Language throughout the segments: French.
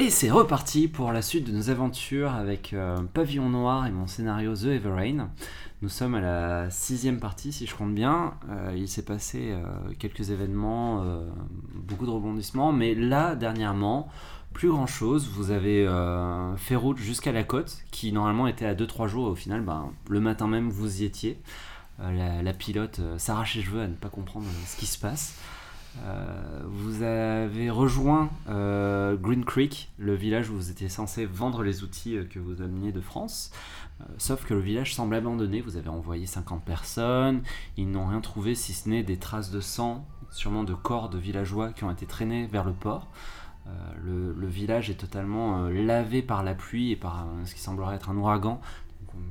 Et c'est reparti pour la suite de nos aventures avec euh, Pavillon Noir et mon scénario The Everrain. Nous sommes à la sixième partie, si je compte bien. Euh, il s'est passé euh, quelques événements, beaucoup de rebondissements, mais là, dernièrement, plus grand chose. Vous avez fait route jusqu'à la côte, qui normalement était à 2-3 jours. Au final, ben, le matin même, vous y étiez. La, pilote s'arrache les cheveux à ne pas comprendre ce qui se passe. Euh, vous avez rejoint euh, Green Creek, le village où vous étiez censé vendre les outils euh, que vous ameniez de France. Sauf que le village semble abandonné. Vous avez envoyé 50 personnes. Ils n'ont rien trouvé si ce n'est des traces de sang, sûrement de corps de villageois qui ont été traînés vers le port. Le, village est totalement lavé par la pluie et par ce qui semblerait être un ouragan.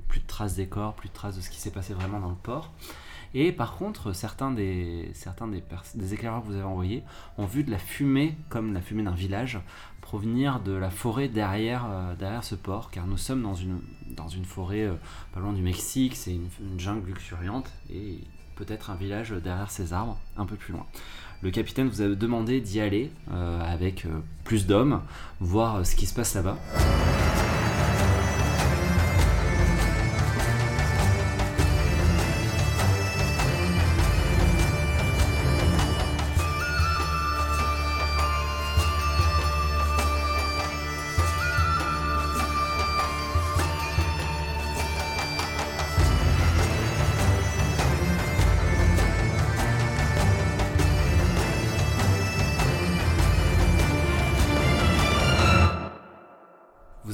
Plus de traces des corps, plus de traces de ce qui s'est passé vraiment dans le port. Et par contre, certains des, éclaireurs que vous avez envoyés ont vu de la fumée, comme la fumée d'un village, provenir de la forêt derrière, euh, ce port, car nous sommes dans une, forêt euh, pas loin du Mexique, c'est une, jungle luxuriante, et peut-être un village derrière ces arbres, un peu plus loin. Le capitaine vous a demandé d'y aller euh, avec plus d'hommes, voir ce qui se passe là-bas.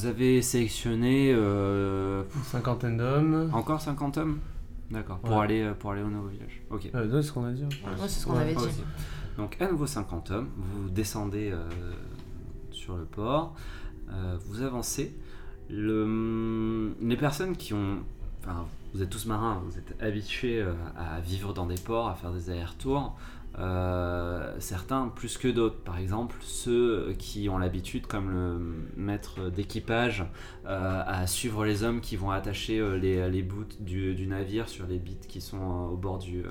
Vous avez sélectionné euh, Une cinquantaine d'hommes. encore 50 hommes? D'accord, pour, aller, euh, pour aller au nouveau village. Ok. Euh, c'est ce qu'on a dit. Ouais, c'est ce qu'on avait dit. Donc à nouveau 50 hommes, vous descendez euh, sur le port, euh, vous avancez. Le- les personnes qui ont... Enfin, vous êtes tous marins, vous êtes habitués euh, à vivre dans des ports, à faire des allers-retours. Euh, certains plus que d'autres, par exemple ceux qui ont l'habitude, comme le maître d'équipage, euh, à suivre les hommes qui vont attacher euh, les, les bouts du, navire sur les bites qui sont au bord du,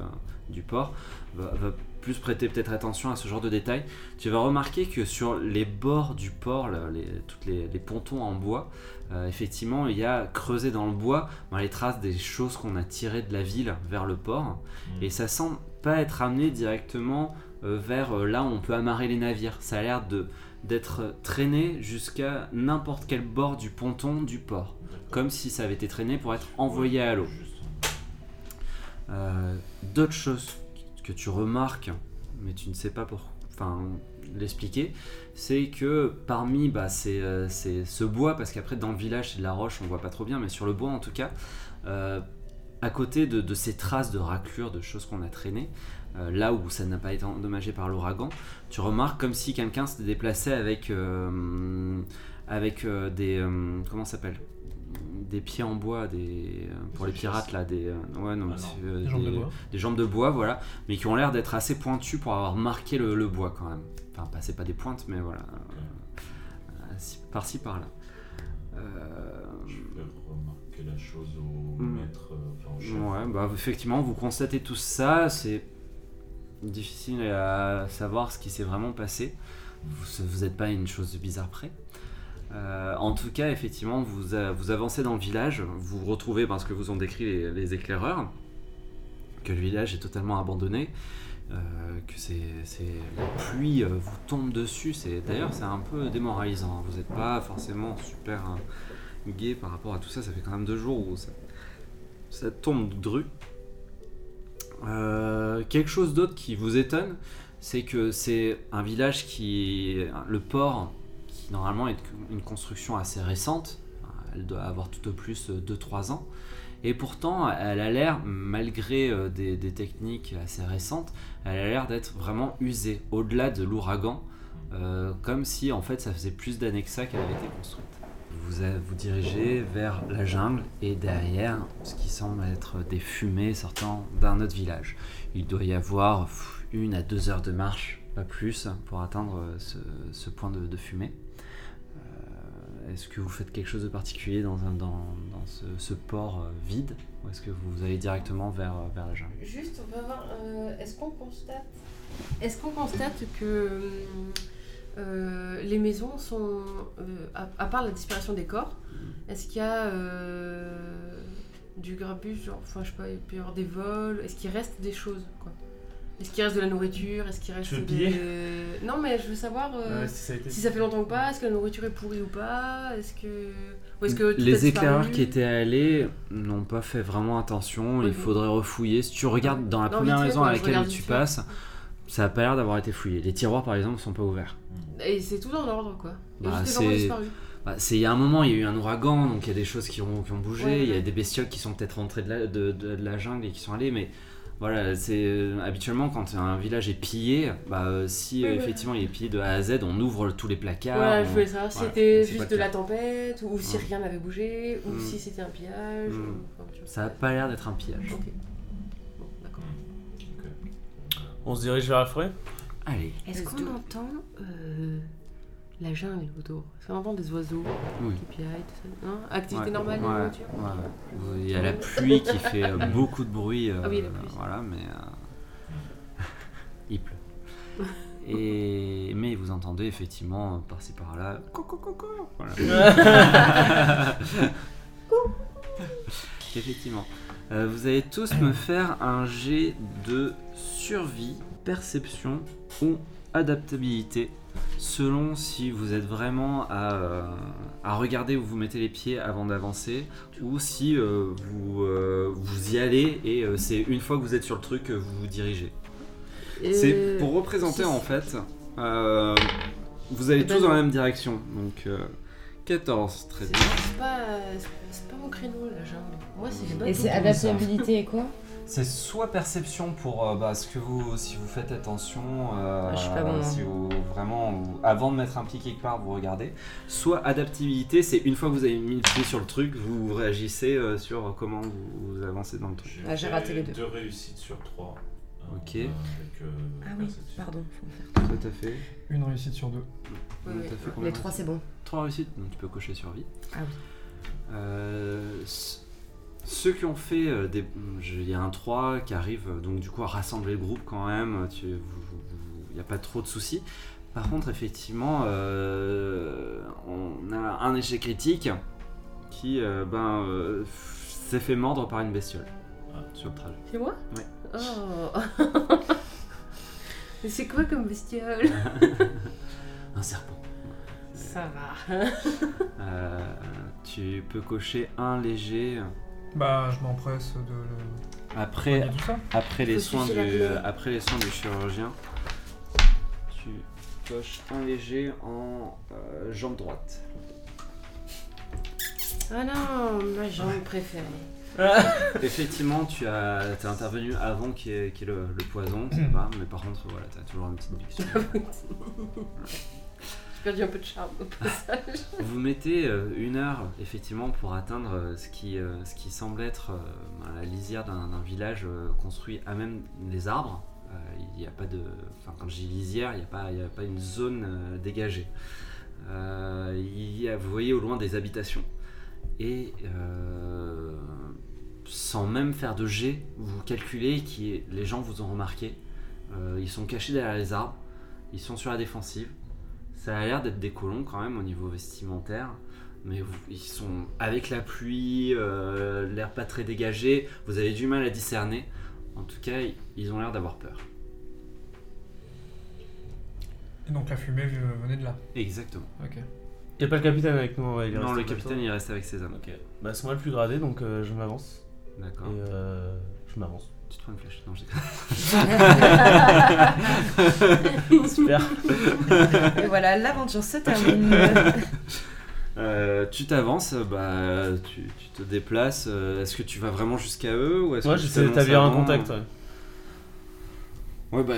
du port, plus prêter peut-être attention à ce genre de détails. Tu vas remarquer que sur les bords du port, là, les, toutes les, les pontons en bois, euh, effectivement, il y a creusé dans le bois ben, les traces des choses qu'on a tirées de la ville vers le port. Et ça semble pas être amené directement euh, vers euh, là où on peut amarrer les navires. Ça a l'air de d'être traîné jusqu'à n'importe quel bord du ponton du port, comme si ça avait été traîné pour être envoyé à l'eau. D'autres choses que tu remarques, mais tu ne sais pas pour, enfin, l'expliquer, c'est que parmi bah, euh, ce bois, parce qu'après dans le village c'est de la roche, on voit pas trop bien, mais sur le bois en tout cas, euh, à côté de, de ces traces de raclures, de choses qu'on a traînées, euh, là où ça n'a pas été endommagé par l'ouragan, tu remarques comme si quelqu'un s'était déplacé avec, avec des. comment s'appelle? Des pieds en bois, des, euh, pour les pirates là, des. euh, ouais, non, Ah non. euh, Des jambes de des- bois. des jambes de bois, voilà, mais qui ont l'air d'être assez pointues pour avoir marqué le, le bois quand même. Enfin, pas, c'est pas des pointes, mais voilà. euh, ci- par-ci, par-là. Euh, Je vais remarquer la chose au Hmm. maître, euh, enfin. Ouais, bah effectivement, vous constatez tout ça, c'est difficile à savoir ce qui s'est vraiment passé. Vous n'êtes pas à une chose bizarre près. Euh, en tout cas, effectivement, vous, a- vous avancez dans le village, vous vous retrouvez parce que vous ont décrit les, éclaireurs, que le village est totalement abandonné, euh, que c'est, c'est- la pluie euh, vous tombe dessus. D'ailleurs, c'est un peu démoralisant. hein. Vous n'êtes pas forcément super euh, gai par rapport à tout ça. Ça fait quand même deux jours où ça, tombe dru. Euh, quelque chose d'autre qui vous étonne, c'est que c'est un village qui, le port, normalement est une construction assez récente, elle doit avoir tout au plus 2-3 ans, et pourtant elle a l'air, malgré euh, des, techniques assez récentes, elle a l'air d'être vraiment usée, au-delà de l'ouragan, euh, comme si en fait ça faisait plus d'années que ça qu'elle avait été construite. Vous vous dirigez vers la jungle et derrière ce qui semble être des fumées sortant d'un autre village. Il doit y avoir une à deux heures de marche, pas plus, pour atteindre euh, ce, point de fumée. Est-ce que vous faites quelque chose de particulier dans, un- dans, dans ce, ce port euh, vide ou est-ce que vous allez directement vers, euh, vers la jungle? Juste, on va voir, euh, est-ce qu'on constate, est-ce qu'on constate que euh, les maisons sont. euh, à, à part la disparition des corps, est-ce qu'il y a euh, du grabuge genre, Enfin, je sais pas, il peut y avoir des vols Est-ce qu'il reste des choses quoi? Est-ce qu'il reste de la nourriture? Est-ce qu'il reste des- piller Non, mais je veux savoir euh, Ouais, si ça a été. si ça fait longtemps ou pas. Est-ce que la nourriture est pourrie ou pas? Est-ce que. Ou est-ce que Les éclaireurs qui étaient allés n'ont pas fait vraiment attention. Il oui. faudrait refouiller. Si tu regardes dans la Non, première maison à laquelle tu passes, ça a pas l'air d'avoir été fouillé. Les tiroirs, par exemple, sont pas ouverts. Et c'est tout dans l'ordre quoi. Il y a Bah, enfants c'est-. Bah, il y a un moment, il y a eu un ouragan, donc il y a des choses qui ont, qui ont bougé. Ouais, Il y a des bestioles qui sont peut-être rentrées de la, de, de- de la jungle et qui sont allées, mais voilà, c'est euh, habituellement quand un village est pillé, bah, euh, si euh, ouais. effectivement il est pillé de A à Z, on ouvre tous les placards. Voilà, on- je voulais savoir si voilà, c'était juste de la tempête, ou si Ouais. rien n'avait bougé, ou Mm. si c'était un pillage. Mm. ou- enfin, tu vois. Ça a pas l'air d'être un pillage. Ok. Bon, d'accord. On se dirige vers la forêt? Allez, Est-ce qu'on entend euh, la jungle autour? Qu'on entend des oiseaux oui. qui piaillent tout ça Non Activité Ouais, normale de la ouais. Il y a la pluie qui fait euh, beaucoup de bruit. euh, Ah oui, la pluie. Voilà, mais. euh, il pleut. Et, mais vous entendez effectivement par-ci par-là. Coco, coco. Voilà. effectivement. Vous allez tous me faire un jet de survie, perception ou adaptabilité selon si vous êtes vraiment à, euh, à regarder où vous mettez les pieds avant d'avancer ou si euh, vous, euh, vous y allez et euh, c'est une fois que vous êtes sur le truc que vous vous dirigez. C'est pour représenter si- en fait, euh, vous allez Eh ben tous dans non. la même direction. Donc euh, 14, très C'est bien. c'est pas, c'est- c'est pas mon créneau la jungle. Moi, c'est Et c'est adaptabilité et quoi? C'est soit perception pour euh, bah, ce que vous, si vous faites attention, euh, Ah, je suis pas bon, hein. si vous vraiment, vous- avant de mettre un pied quelque part, vous regardez. Soit adaptabilité, c'est une fois que vous avez mis le pied sur le truc, vous réagissez euh, sur comment vous, vous avancez dans le truc. Ah, j'ai raté les deux. Deux réussites sur trois. euh, Ok. avec, euh, Ah oui, pardon, faut le faire. Tout à fait. Une réussite sur deux. Ouais. à fait, combien Les trois, c'est bon. Trois réussites, donc tu peux cocher survie. Ah oui. Euh, ceux qui ont fait euh, des. Il y a un 3 qui arrive euh, donc du coup à rassembler le groupe quand même. Il n'y a pas trop de soucis. Par contre, effectivement, euh, on a un échec critique qui euh, ben, euh, s'est fait mordre par une bestiole Ah. sur le trajet. C'est moi? Ouais. Oh Mais c'est quoi comme bestiole? Un serpent. Ça va. Euh, tu peux cocher un léger Bah, je m'empresse de le. après soigner tout ça. Après les, soins sucer la du, plaie. après les soins du chirurgien, tu coches un léger en euh, jambe droite. Ah non, ma jambe préférée. Effectivement, tu as, es intervenu avant qu'il y ait, qu'il y ait le, le poison, ça va, mais par contre, voilà, tu as toujours une petite bique. Perdu un peu de charme au passage. Vous mettez euh, une heure, effectivement, pour atteindre euh, ce qui, euh, ce qui semble être ben, la lisière d'un village construit à même les arbres. Il n'y a pas de. Enfin, quand je dis lisière, il n'y a, pas- a pas une zone dégagée. Vous voyez au loin des habitations. Et sans même faire de jet, vous calculez qui les gens vous ont remarqué. Ils sont cachés derrière les arbres. Ils sont sur la défensive. Ça a l'air d'être des colons quand même au niveau vestimentaire. Mais vous- ils sont avec la pluie, euh, l'air pas très dégagé. Vous avez du mal à discerner. En tout cas, ils ont l'air d'avoir peur. Et donc la fumée venait de là. Exactement. Ok. Y a pas le capitaine avec nous, il est non, le capitaine il reste avec ses hommes. Ok. Bah, c'est moi le plus gradé, donc euh, je m'avance. D'accord. Et euh, je m'avance. Tu te prends une flèche. Non, j'ai Super. Et voilà, l'aventure se termine. Euh, tu t'avances, bah, tu, tu te déplaces. euh, Est-ce que tu vas vraiment jusqu'à eux ou est-ce Moi, que tu j'essaie d'établir un contact. Ouais. Ouais, bah,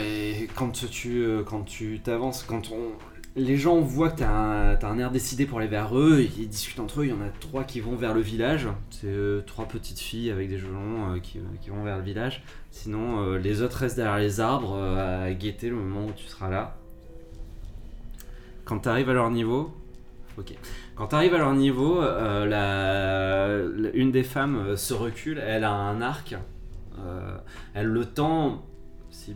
quand tu euh, quand tu t'avances, quand on... les gens voient que t'as un, t'as un air décidé pour aller vers eux, ils discutent entre eux, il y en a trois qui vont vers le village. C'est euh, trois petites filles avec des jelons euh, qui, qui vont vers le village. Sinon, euh, les autres restent derrière les arbres euh, à guetter le moment où tu seras là. Quand tu arrives à leur niveau, ok. Quand tu arrives à leur niveau, euh, la- la- une des femmes euh, se recule, elle a un arc, euh, elle le tend si-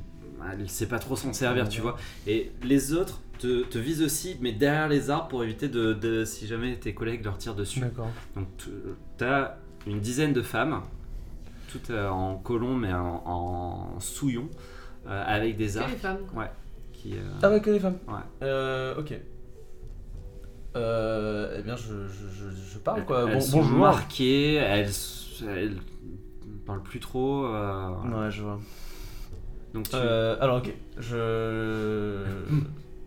elle sait pas trop s'en servir, tu vois. Et les autres te, te visent aussi, mais derrière les arbres pour éviter de, de- si jamais tes collègues leur tirent dessus. D'accord. Donc tu as une dizaine de femmes, toutes euh, en colon mais en, en souillon, euh, avec des Que arcs les femmes, quoi. qui... euh, Ah ouais, que les femmes Ouais. Euh, ok. Euh, eh bien, je, je, je, je parle quoi. elles Bon, sont bonjour. marquées, elles, elles parlent plus trop. euh. Ouais, je vois. Donc tu... Euh, alors, ok. Je.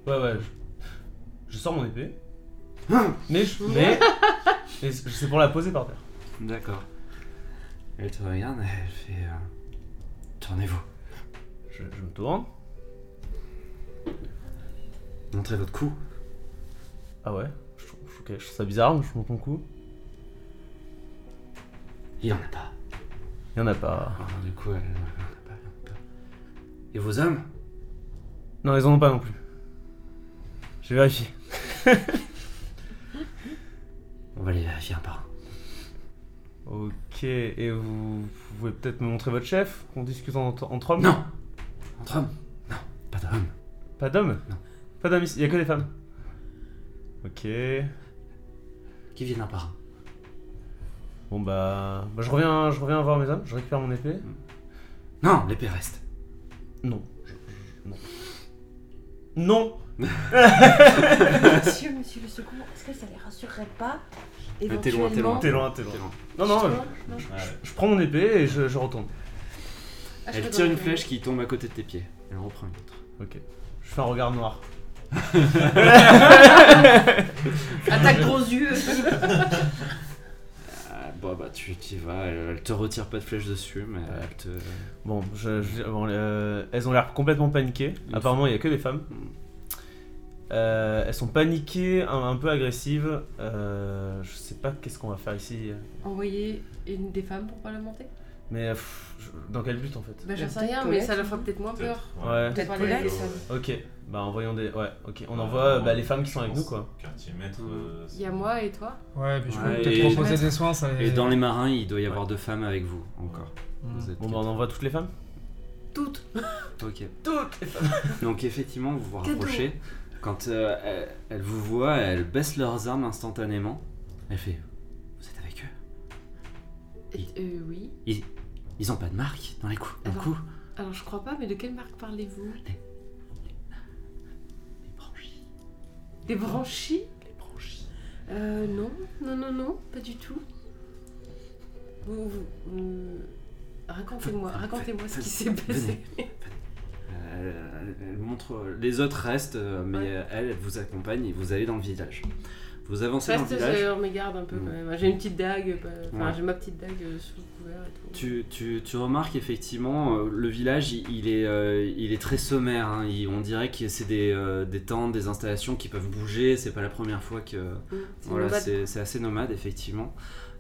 Ouais, ouais. Je, je sors mon épée. mais je. Mais. mais c'est pour la poser par terre. D'accord. Elle te regarde, elle fait... euh, Tournez-vous. Je, je me tourne. Montrez votre cou. Ah ouais. Je trouve, ok, je trouve ça bizarre, je monte mon cou. Il en a pas. Il y en a pas. Alors, du coup, elle... il y en a pas, il y en a pas. Et vos hommes? Non, ils en ont pas non plus. J'ai vérifié. On va les vérifier un par un. Ok, et vous, vous pouvez peut-être me montrer votre chef Qu'on discute entre, entre hommes? Non Entre hommes? Non, pas d'hommes. Pas d'hommes? Non. Pas d'hommes ici, il y a que des femmes. Ok. Qui viennent un par un. Bon bah, bah, je reviens, je reviens voir mes hommes, je récupère mon épée. Non, l'épée reste. Non. je- je- non. Non Monsieur, monsieur le secours, est-ce que ça les rassurerait pas Mais t'es loin, t'es loin. T'es loin, t'es loin. Non, non, je, je prends mon épée et je, je retourne. Ah, Elle tire une le- flèche qui tombe à côté de tes pieds. Elle en reprend une autre. Ok. Je fais un regard noir. Attaque gros yeux. Ah, bon, bah, tu y vas. Elle, te retire pas de flèche dessus, mais elle te. Bon, je, je- bon, euh, elles ont l'air complètement paniquées. Apparemment, il y a que des femmes. Euh, elles sont paniquées, un, un peu agressives. Euh, je sais pas qu'est-ce qu'on va faire ici. Envoyer une des femmes pour pas la monter Mais euh, pff, je- dans quel but en fait? Bah j'en sais rien, mais ça leur fera peut-être moins peur. Ouais. Peut-être parler les Ok, bah envoyons des. Ouais, ok. On envoie ouais, bah, les femmes qui sont avec nous quoi. Quartier maître. Euh, Il y a moi et toi? Ouais, puis je peux Ouais, peut-être et- proposer des soins. Ça Et dans les marins, il doit y avoir deux femmes avec vous encore. Mm. Vous êtes Bon bah on envoie toutes les femmes? Toutes Ok. Toutes les femmes Donc effectivement, vous vous rapprochez. Quand euh, elle, elle vous voit, elle baisse leurs armes instantanément. Elle fait Vous êtes avec eux? Et- euh, Oui. ils, ils ont pas de marque dans les coups. Dans le Alors. cou Alors je crois pas, mais de quelle marque parlez-vous? Les branchies. Des branchies? Les branchies. Euh, non, non, non, non, pas du tout. Vous, vous- vous- Racontez-moi, racontez-moi ce qui s'est venez, passé. Euh, elle, elle montre. Les autres restent, euh, mais Ouais. euh, elle, elle vous accompagne et vous allez dans le village. Vous avancez Reste, dans le village. je mes garde un peu Mm. quand même. J'ai une petite dague, enfin Ouais. j'ai ma petite dague euh, sous le couvert et tout. Tu, tu- tu remarques effectivement euh, le village il, il est, euh, il est très sommaire. hein. Il- on dirait que c'est des, euh, des tentes, des installations qui peuvent bouger. C'est pas la première fois que. Mm. C'est Voilà, assez nomade effectivement.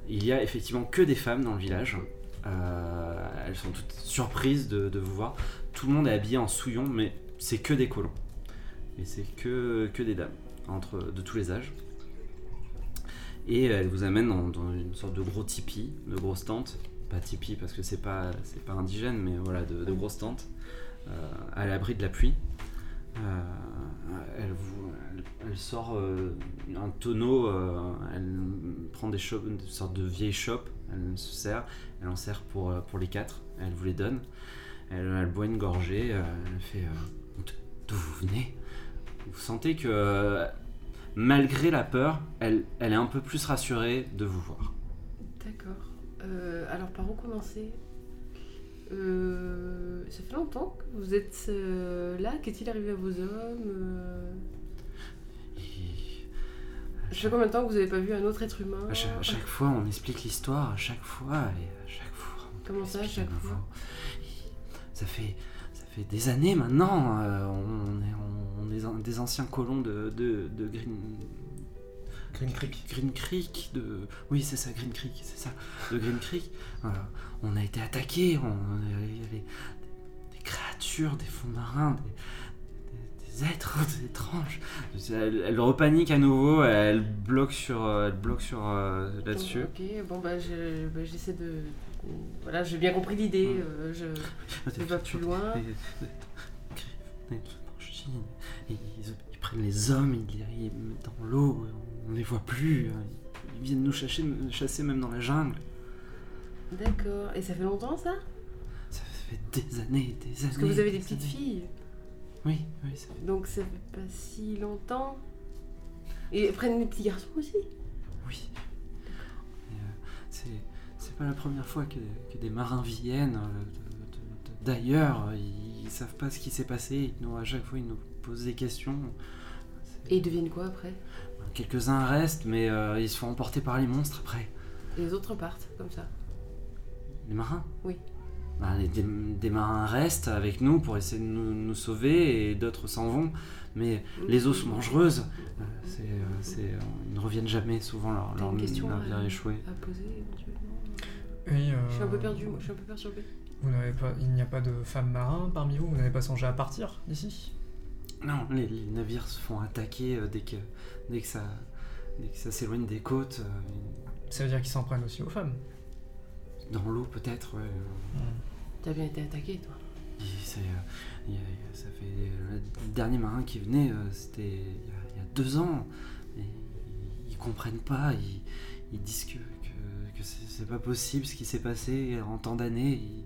Il y a effectivement que des femmes dans le village. Euh, elles sont toutes surprises de, vous voir. Tout le monde est habillé en souillon, mais c'est que des colons. Et c'est que, des dames, entre, de tous les âges. Et elle vous amène dans, une sorte de gros tipi, de grosse tente. Pas tipi parce que c'est pas, c'est pas indigène, mais voilà, de, grosses tentes. euh, à l'abri de la pluie. Euh, elle, sort un tonneau, elle prend des chopes, une sorte de vieille chope, elle se sert, elle en sert pour, euh, pour les quatre, elle vous les donne. Elle, boit une gorgée, euh, elle fait euh, D'où vous venez? Vous sentez que, malgré la peur, elle, elle est un peu plus rassurée de vous voir. D'accord. Alors par où commencer? Ça fait longtemps que vous êtes là? Qu'est-il arrivé à vos hommes? Ça fait combien de temps que vous n'avez pas vu un autre être humain à, chaque, à chaque fois, on explique l'histoire, à chaque fois, et à chaque fois. Comment ça, à chaque fois Ça fait, ça fait des années maintenant. euh, on, est, on est des anciens colons de, de, de Green, Green Creek. Green Creek. De, oui, c'est ça, Green Creek, c'est ça. De Green Creek. Euh, on a été attaqués. On, il y avait des, des créatures, des fonds marins, des, des- êtres étranges. Elle, elle repanique à nouveau. Elle bloque sur, euh, elle bloque sur euh, là-dessus. Ok, bon bah je- bah, j'essaie de... Voilà, j'ai bien compris l'idée. Mm. euh, je... Je vais pas plus loin. ils, ils prennent les hommes, ils les mettent dans l'eau, on les voit plus. euh, Ils viennent nous chasser, chasser même dans la jungle. D'accord. Et ça fait longtemps ça Ça fait des années, des années. Parce que vous avez des des petites années. filles. Oui, oui, ça fait. Donc ça fait pas si longtemps. Et ils prennent les petits garçons aussi? Oui. Euh, c'est, pas la première fois que, que des marins viennent euh, d'ailleurs. Ils, ils savent pas ce qui s'est passé. Ils nous, à chaque fois, ils nous posent des questions. Et ils deviennent quoi après? Quelques-uns restent, mais euh, ils se font emporter par les monstres après. Et les autres partent comme ça. Les marins? Oui. Bah, les- des, des marins restent avec nous pour essayer de nous, nous sauver et d'autres s'en vont. Mais les eaux sont dangereuses. Euh, c'est, euh, c'est, euh, ils ne reviennent jamais. Souvent, leur, leur navire à- échoué. À poser éventuellement. Et, euh, Je suis un peu perdu, moi je suis un peu perturbée. Vous n'avez pas, il n'y a pas de femmes marins parmi vous? Vous n'avez pas songé à partir d'ici? Non, les, les navires se font attaquer dès que, dès que ça, dès que ça s'éloigne des côtes. euh, Ça veut dire qu'ils s'en prennent aussi aux femmes? Dans l'eau, peut-être. Ouais. T'as bien été attaqué toi. c'est, euh, il y a- il y a- ça fait euh, le dernier marin qui venait, euh, c'était il y, a, il y a deux ans. Et ils, ils comprennent pas. Ils, ils disent que, que, que c'est, pas possible ce qui s'est passé en tant d'années. Ils,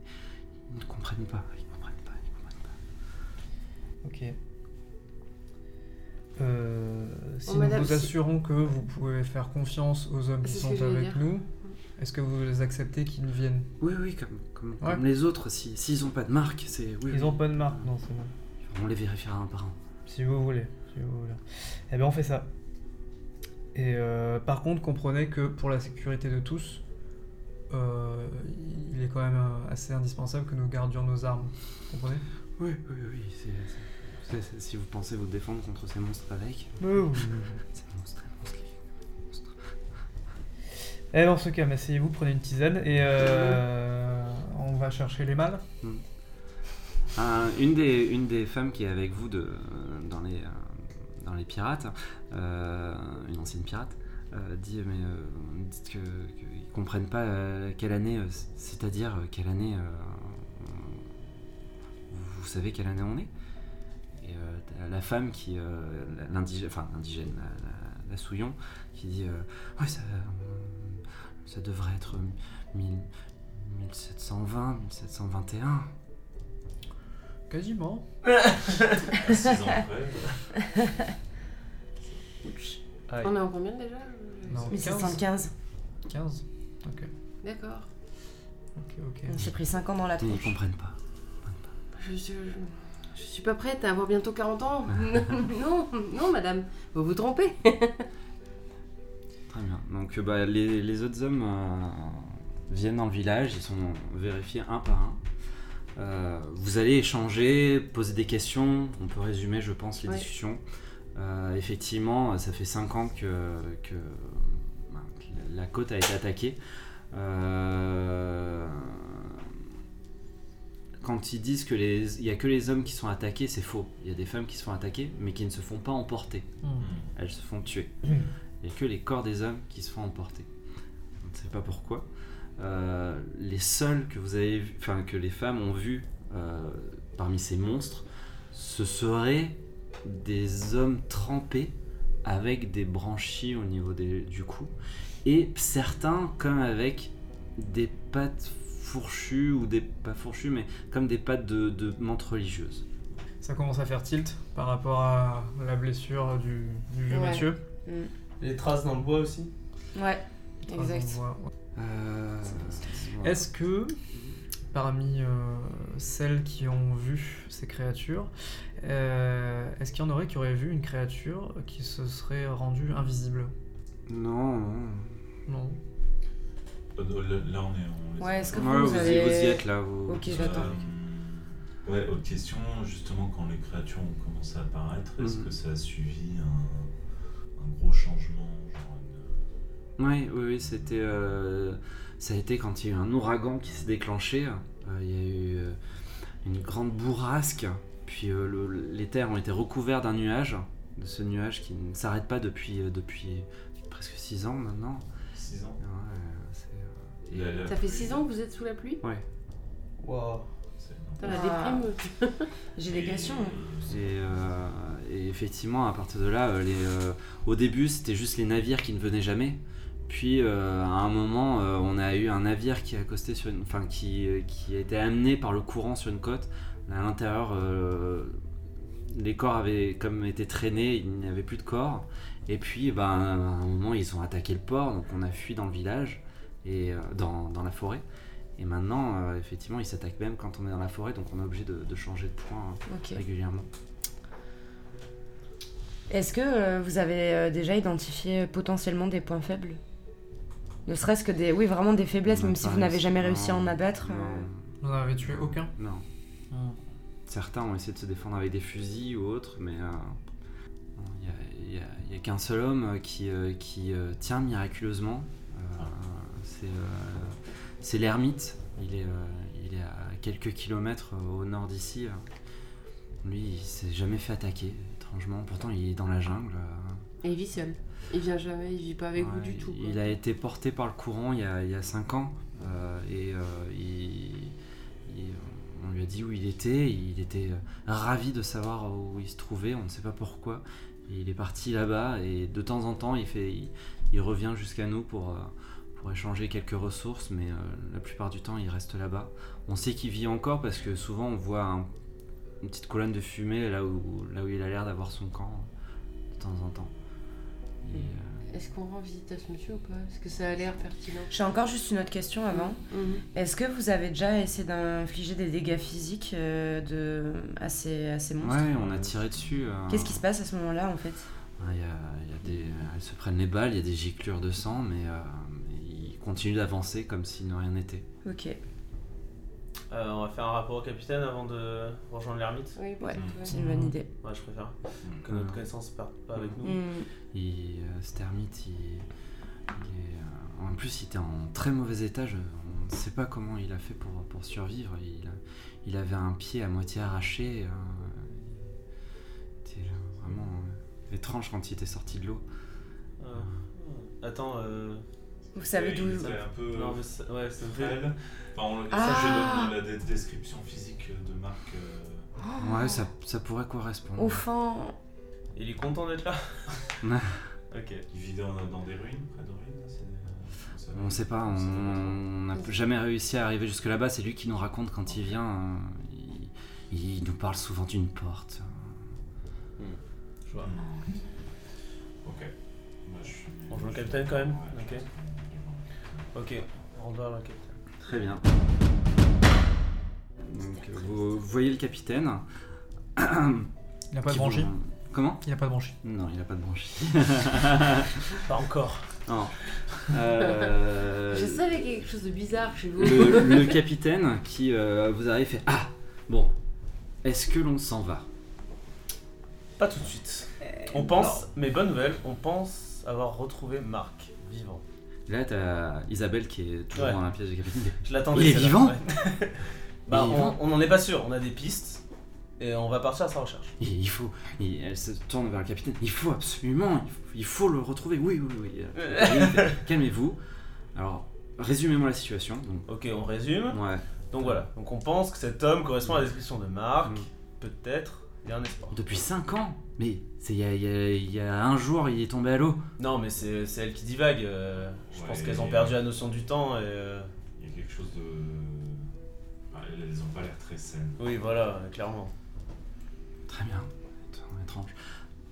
ils ne comprennent pas. Ils comprennent pas. Ils comprennent pas. Ok. Euh, si Oh, nous madame, vous assurons que vous pouvez faire confiance aux hommes qui sont avec nous, est-ce que vous acceptez qu'ils viennent? Oui, oui, comme, comme, Ouais. comme les autres. Si, s'ils n'ont pas de marque, c'est oui. Ils oui. ont pas de marque, non, c'est bon. On les vérifiera un par un. Si vous voulez, si vous voulez. Eh bien, on fait ça. Et euh, par contre, comprenez que pour la sécurité de tous, euh, il est quand même euh, assez indispensable que nous gardions nos armes. Vous comprenez? Oui, oui, oui. si vous pensez vous défendre contre ces monstres avec, Oui, oui. ces monstres. Eh, dans ce cas, asseyez-vous, prenez une tisane et euh, on va chercher les mâles. Une, des, une des femmes qui est avec vous de, dans, les, euh, dans les pirates, euh, une ancienne pirate, euh, dit mais euh, dites qu'ils comprennent pas euh, quelle année, euh, c'est-à-dire euh, quelle année. euh, vous, savez quelle année on est? Et euh, la femme qui, euh, l'indigène, enfin l'indigène, la, Souillon, qui dit euh, ça, euh, ça devrait être 1000 1720, 1721. Quasiment. 6 ans près. Aïe. On est en combien déjà? Non, Mais c'est 15. 115. 15 Ok, D'accord. ok, ok. J'ai pris 5 ans dans la Ils ne tronche. comprennent pas. Je, je, je suis pas prête à avoir bientôt 40 ans. non, non, madame. Vous vous trompez. Très bien. Donc euh, bah, les, les autres hommes euh, viennent dans le village, ils sont vérifiés un par un. Euh, vous allez échanger, poser des questions, on peut résumer je pense les Ouais. discussions. Euh, effectivement, ça fait 5 ans que, que, bah, que la- côte a été attaquée. Euh, quand ils disent que les, il y a que les hommes qui sont attaqués, c'est faux. Il y a des femmes qui se font attaquer, mais qui ne se font pas emporter. Hmm. Elles se font tuer. Hmm. Il n'y a que les corps des hommes qui se font emporter. On ne sait pas pourquoi. Euh, les seuls que vous avez vu, enfin que les femmes ont vus euh, parmi ces monstres, ce seraient des hommes trempés avec des branchies au niveau des- du cou et certains comme avec des pattes fourchues ou des pas fourchues mais comme des pattes de, de menthe religieuse. Ça commence à faire tilt par rapport à la blessure du, du vieux Ouais. monsieur. Les traces dans le bois aussi. Ouais, exact. ouais. Euh. Est-ce que parmi euh, celles qui ont vu ces créatures, euh, est-ce qu'il y en aurait qui auraient vu une créature qui se serait rendue invisible? Non, non. Non. Là, on est. On Ouais, est-ce que Ouais, vous, vous, y- avez... vous y êtes là. Vous... Ok, Euh, j'attends. ouais, autre question, justement, quand les créatures ont commencé à apparaître, est-ce Mhm. que ça a suivi un, un gros changement genre une- Oui, oui, oui, c'était. euh, ça a été quand il y a eu un ouragan qui s'est déclenché. euh, il y a eu euh, une grande bourrasque, puis euh, le- les terres ont été recouvertes d'un nuage, de ce nuage qui ne s'arrête pas depuis, euh, depuis presque 6 ans maintenant. 6 ans Ouais, c'est, euh, et- La- la Ça fait pluie. 6 ans que vous êtes sous la pluie? Ouais. Waouh. La. J'ai des questions. Et, euh, et effectivement, à partir de là, euh, les, euh, au début, c'était juste les navires qui ne venaient jamais. Puis, euh, à un moment, euh, on a eu un navire qui a accosté sur une, enfin, qui, euh, qui a été amené par le courant sur une côte. À l'intérieur, euh, les corps avaient comme été traînés, il n'y avait plus de corps. Et puis, ben, à un moment, ils ont attaqué le port, donc on a fui dans le village et euh, dans, dans la forêt. Et maintenant, euh, effectivement, ils s'attaquent même quand on est dans la forêt, donc on est obligé de, de changer de point Ok. régulièrement. Est-ce que euh, vous avez euh, déjà identifié potentiellement des points faibles? Ne serait-ce que des. Oui, vraiment des faiblesses, même si vous n'avez jamais réussi à en abattre. Euh, Vous n'en avez tué aucun? Non. Certains ont essayé de se défendre avec des fusils ou autres, mais euh, il n'y a, il y a qu'un seul homme qui, euh, qui euh, tient miraculeusement. Euh, c'est euh, c'est l'ermite. Il est, euh, il est à quelques kilomètres euh, au nord d'ici. Lui, il s'est jamais fait attaquer, étrangement. Pourtant, il est dans la jungle. euh, Et il vit seul. Il vient jamais, il vit pas avec vous Ouais, du tout. quoi. Il a été porté par le courant il y a, il y a 5 ans euh, et euh, il- il- on lui a dit où il était. Il était euh, ravi de savoir où il se trouvait. On ne sait pas pourquoi. Il est parti là-bas et de temps en temps il, fait, il revient jusqu'à nous pour, euh, pour échanger quelques ressources, mais euh, la plupart du temps il reste là-bas. On sait qu'il vit encore parce que souvent on voit un- une petite colonne de fumée là où, là où il a l'air d'avoir son camp de temps en temps. Et, euh, Est-ce qu'on rend visite à ce monsieur ou pas? Est-ce que ça a l'air pertinent? J'ai encore juste une autre question avant. Mhm. Est-ce que vous avez déjà essayé d'infliger des dégâts physiques euh, de... à, ces, à ces monstres? Ouais, on a tiré dessus. euh, Qu'est-ce qui se passe à ce moment-là en fait? Il y a, il y a des, elles se prennent les balles, il y a des giclures de sang, mais, continuent d'avancer comme si rien n'était. Ok, Euh, on va faire un rapport au capitaine avant de rejoindre l'ermite. Oui, Ouais. c'est une bonne idée. Ouais, je préfère. Que Mhm. notre connaissance parte pas avec nous. Hmm. Il, euh, cet ermite, il, il est, euh, en plus, il était en très mauvais état. je- on ne sait pas comment il a fait pour, pour survivre. Il, il avait un pied à moitié arraché. euh, C'était vraiment euh, étrange quand il était sorti de l'eau. Euh, attends, euh... Vous savez il d'où. était un peu non mais ça, ouais, fait. frêle. Enfin, on, Ah. ça, je donne la description physique de Marc. euh, Ouais, ça, ça pourrait correspondre. Au fond. Il est content d'être là. Ouais. ok. il vit dans, dans des ruines, près de ruines. c'est- euh, ça- On sait pas, on n'a jamais réussi à arriver jusque là-bas. C'est lui qui nous raconte quand il vient. euh, il, il nous parle souvent d'une porte. Je vois. Ok. Moi, je suis- On joue le capitaine quand même Ouais, Ok. Ok. On doit le capitaine. Très bien. Donc, euh, vous voyez le capitaine. Il n'a pas de branchie vous- Comment Il n'a pas de branchie. Non, il n'a pas de branchie. Pas encore. non. Euh, Je savais qu'il y avait quelque chose de bizarre chez vous. le, le capitaine qui euh, vous arrive fait Ah Bon, est-ce que l'on s'en va? Pas tout de suite. On pense, mais bonne nouvelle, on pense avoir retrouvé Marc vivant. Là, t'as Isabelle qui est toujours Ouais. dans la pièce du capitaine. Je l'attendais. Il est vivant? Ouais. Bah, on- n'en est pas sûr, on a des pistes et on va partir à sa recherche. Il, il faut. il- elle se tourne vers le capitaine. Il faut absolument. Il faut, il faut le retrouver. Oui, oui, oui. Euh, Calmez-vous. Alors, résumez-moi la situation. Donc, Ok, on résume. ouais. Donc voilà, donc on pense que cet homme correspond à la description de Marc. Mm. Peut-être, il y a un espoir. Depuis 5 ans? Mais c'est il y a, y y un jour, il est tombé à l'eau. Non, mais c'est elle qui divague. euh, je Ouais, pense qu'elles ont perdu la notion du temps et. euh, Il y a quelque chose de. Enfin, elles elles ont pas l'air très saines. Oui, voilà, clairement. Très bien. Étrange.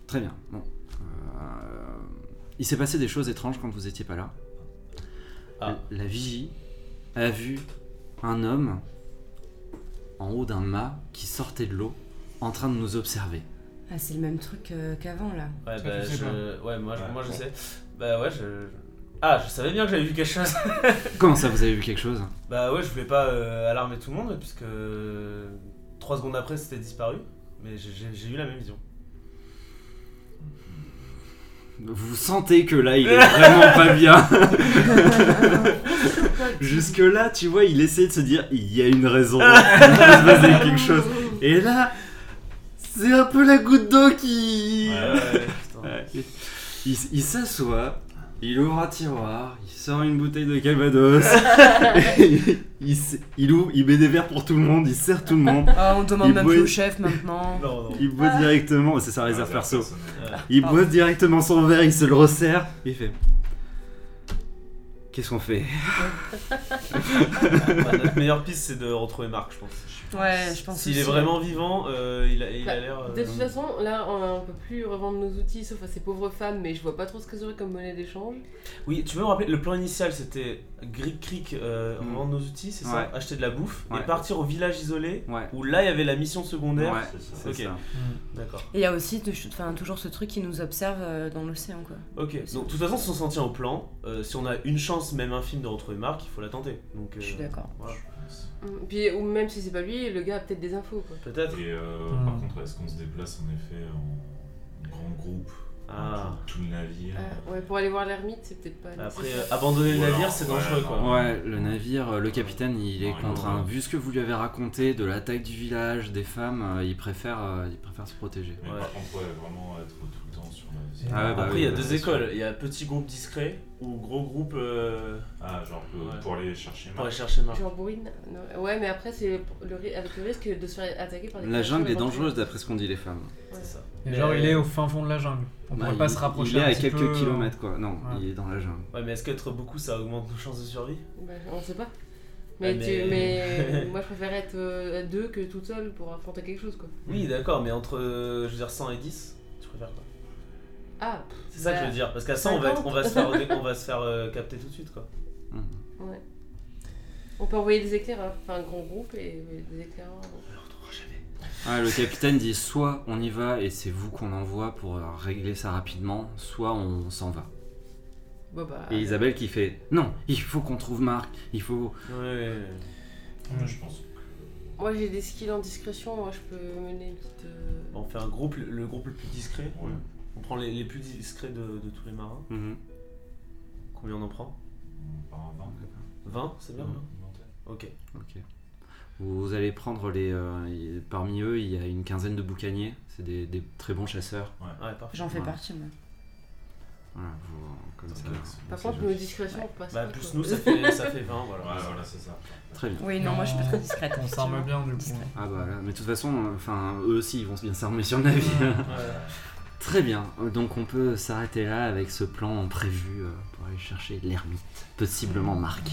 Très bien. Bon. Euh, il s'est passé des choses étranges quand vous étiez pas là. Ah. La, la vigie a vu un homme en haut d'un mât qui sortait de l'eau en train de nous observer. Ah, c'est le même truc euh, qu'avant là. Ouais, bah, je... ouais moi, je- Ouais. moi je sais. Bah ouais, je. Ah, je savais bien que j'avais vu quelque chose. Comment ça, vous avez vu quelque chose? Bah ouais, je voulais pas euh, alarmer tout le monde puisque. Trois secondes après, c'était disparu. Mais j'ai- eu la même vision. Vous sentez que là, il est vraiment pas bien. Jusque là, tu vois, il essaie de se dire, il y a une raison. Il va se passer quelque chose. Et là, c'est un peu la goutte d'eau qui. Ouais. Ouais. Il, il s'assoit Il ouvre un tiroir, il sort une bouteille de Calvados, il, il ouvre, il met des verres pour tout le monde, il sert tout le monde, Ah, on demande Il même boit- plus au chef maintenant. Non, non. il boit directement, c'est sa réserve Ah, perso, il boit directement son verre, il se le resserre, il fait. Qu'est-ce qu'on fait? Bah, notre meilleure piste, c'est de retrouver Marc, je pense. Ouais, je pense S'il est vraiment vivant, euh, il a il Bah, l'air. euh, De toute façon, là, on, on peut plus revendre nos outils sauf à ces pauvres femmes, mais je vois pas trop ce que ça aurait comme monnaie d'échange. Oui, tu veux me rappeler, le plan initial c'était Greek Creek, euh, Mm. revendre nos outils, c'est Ouais. ça Acheter de la bouffe Ouais. et partir au village isolé Ouais, où là il y avait la mission secondaire. ouais, c'est ça. c'est Ok. ça. D'accord. Et il y a aussi de- enfin, toujours ce truc qui nous observe euh, dans l'océan, quoi. Ok, donc de toute façon, si on s'en tient au plan, euh, si on a une chance, même infime, de retrouver Marc, il faut la tenter. Donc, euh, Je suis d'accord. voilà. Mm. Puis, ou même si c'est pas lui, le gars a peut-être des infos, quoi. Peut-être. Et euh, Hmm. par contre, est-ce qu'on se déplace en effet en grand groupe Ah. Tout le navire Ah, ouais, pour aller voir l'ermite, c'est peut-être pas. Après, euh, abandonner le navire, c'est ouais, dangereux non. quoi. Ouais, le navire, euh, le capitaine, il est Ouais, contraint. ouais. Vu ce que vous lui avez raconté de l'attaque du village, des femmes, euh, il préfère, euh, il préfère se protéger. Mais Ouais. par contre, ouais, vraiment être tout le temps sur la Ah ouais, bah Après, oui, il y a bah, deux écoles. Il y a petit groupe discret ou gros groupe euh, Ah, genre pour, Ouais. pour aller chercher pour aller Marc. chercher Marc. Genre non. Ouais, mais après, c'est le, ri- avec le risque de se faire attaquer par des La jungle est dangereuse d'après ce qu'ont dit les femmes. C'est ça. Et Mais- genre, il est au fin fond de la jungle. On Bah, pourrait pas se rapprocher Il est un à petit quelques peu, euh, kilomètres quoi. Non, Ouais. il est dans la jungle. Ouais, mais est-ce qu'être beaucoup ça augmente nos chances de survie? Bah, on sait pas. Mais, Ouais, tu- mais- mais moi, je préfère être euh, à deux que toute seule pour affronter quelque chose, quoi. Oui, d'accord, mais entre euh, je veux dire 100 et 10, tu préfères quoi? Ah, C'est ça que je veux dire. Parce qu'à 100, on va, être- on va se faire, on va se faire euh, capter tout de suite quoi. Ouais. On peut envoyer des éclaireurs, enfin un grand groupe et des éclaireurs. On le retrouvera jamais. Ah, le capitaine dit soit on y va et c'est vous qu'on envoie pour euh, régler ça rapidement, soit on s'en va. Bon, bah. Et Isabelle qui fait non, il faut qu'on trouve Marc, il faut. Ouais. Moi, je pense Moi, j'ai des skills en discrétion, moi, je peux mener une petite. euh, Bon, on fait un groupe, le, le groupe le plus discret. Ouais. On prend les, les plus discrets de, de tous les marins. Mhm. Combien on en prend? On part à 20. 20, c'est bien. Hein vingtaine. Ok. Ok. Vous allez prendre les. euh, parmi eux, il y a une quinzaine de boucaniers. C'est des, des très bons chasseurs. Ouais, parfait. J'en fais Ouais. partie, moi. Voilà, vous, comme ça. Par contre, nos discrétions, on passe Bah, pas, plus quoi. nous, ça fait, ça fait 20, voilà. Ouais, voilà, c'est ça. Très bien. Oui, non, moi je suis pas très discrète. On s'arme bien du coup. Ah bah là, mais de toute façon, enfin, eux aussi, ils vont bien s'armer sur le navire. Très bien. Donc on peut s'arrêter là avec ce plan prévu euh, pour aller chercher l'ermite, possiblement Marc.